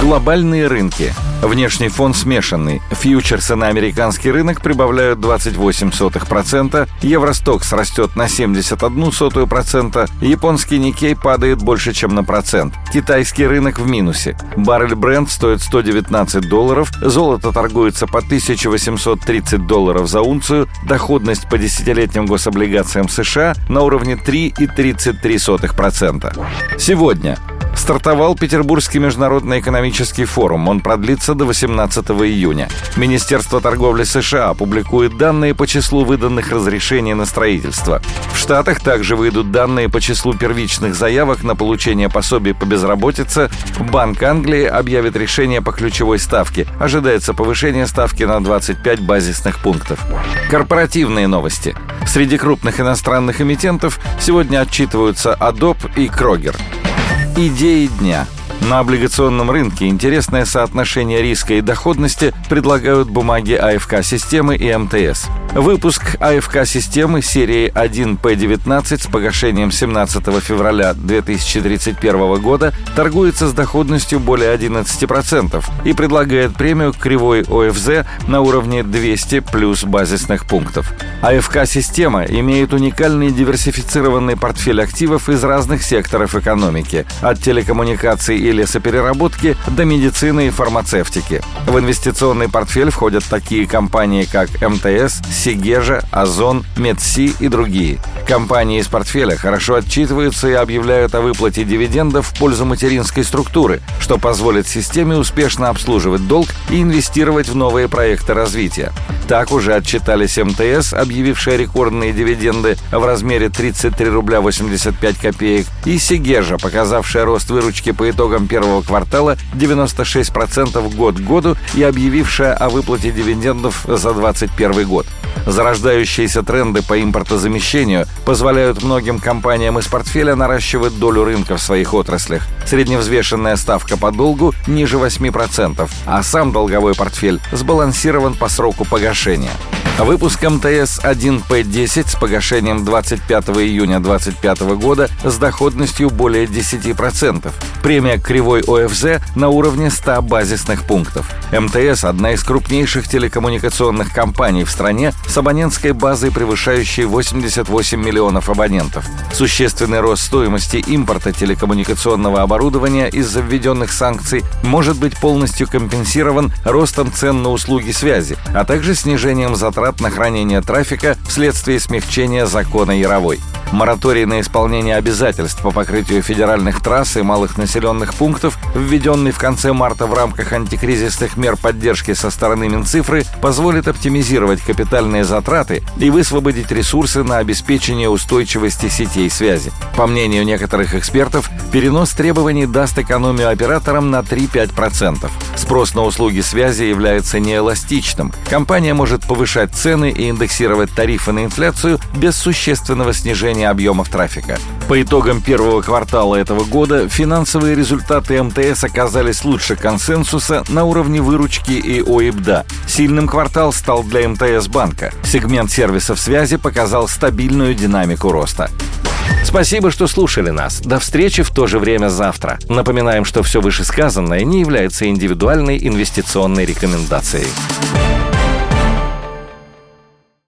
Глобальные рынки. Внешний фон смешанный. Фьючерсы на американский рынок прибавляют 28%, Евростокс растет на 71%, японский Никей падает больше, чем на процент. Китайский рынок в минусе. Баррель бренд стоит 119 долларов, золото торгуется по 1830 долларов за унцию, доходность по десятилетним гособлигациям США на уровне 3,33%. Сегодня Стартовал Петербургский международный экономический форум. Он продлится до 18 июня. Министерство торговли США опубликует данные по числу выданных разрешений на строительство. В Штатах также выйдут данные по числу первичных заявок на получение пособий по безработице. Банк Англии объявит решение по ключевой ставке. Ожидается повышение ставки на 25 базисных пунктов. Корпоративные новости. Среди крупных иностранных эмитентов сегодня отчитываются Adobe и Kroger. Идеи дня – на облигационном рынке интересное соотношение риска и доходности предлагают бумаги АФК-системы и МТС. Выпуск АФК-системы серии 1П19 с погашением 17 февраля 2031 года торгуется с доходностью более 11% и предлагает премию кривой ОФЗ на уровне 200 плюс базисных пунктов. АФК-система имеет уникальный диверсифицированный портфель активов из разных секторов экономики, от телекоммуникаций и лесопереработки до медицины и фармацевтики. В инвестиционный портфель входят такие компании, как МТС, Сигежа, Озон, Медси и другие. Компании из портфеля хорошо отчитываются и объявляют о выплате дивидендов в пользу материнской структуры, что позволит системе успешно обслуживать долг и инвестировать в новые проекты развития. Так уже отчитались МТС, объявившая рекордные дивиденды в размере 33 рубля 85 копеек, и Сигежа, показавшая рост выручки по итогам первого квартала 96% год к году и объявившая о выплате дивидендов за 2021 год. Зарождающиеся тренды по импортозамещению позволяют многим компаниям из портфеля наращивать долю рынка в своих отраслях. Средневзвешенная ставка по долгу ниже 8%, а сам долговой портфель сбалансирован по сроку погашения. Выпуск МТС-1P10 с погашением 25 июня 2025 года с доходностью более 10%. Премия кривой ОФЗ на уровне 100 базисных пунктов. МТС – одна из крупнейших телекоммуникационных компаний в стране с абонентской базой, превышающей 88 миллионов абонентов. Существенный рост стоимости импорта телекоммуникационного оборудования из-за введенных санкций может быть полностью компенсирован ростом цен на услуги связи, а также снижением затрат затрат на хранение трафика вследствие смягчения закона Яровой. Мораторий на исполнение обязательств по покрытию федеральных трасс и малых населенных пунктов, введенный в конце марта в рамках антикризисных мер поддержки со стороны Минцифры, позволит оптимизировать капитальные затраты и высвободить ресурсы на обеспечение устойчивости сетей связи. По мнению некоторых экспертов, перенос требований даст экономию операторам на 3-5%. Спрос на услуги связи является неэластичным. Компания может повышать цены и индексировать тарифы на инфляцию без существенного снижения увеличения объемов трафика. По итогам первого квартала этого года финансовые результаты МТС оказались лучше консенсуса на уровне выручки и ОИБДА. Сильным квартал стал для МТС банка. Сегмент сервисов связи показал стабильную динамику роста. Спасибо, что слушали нас. До встречи в то же время завтра. Напоминаем, что все вышесказанное не является индивидуальной инвестиционной рекомендацией.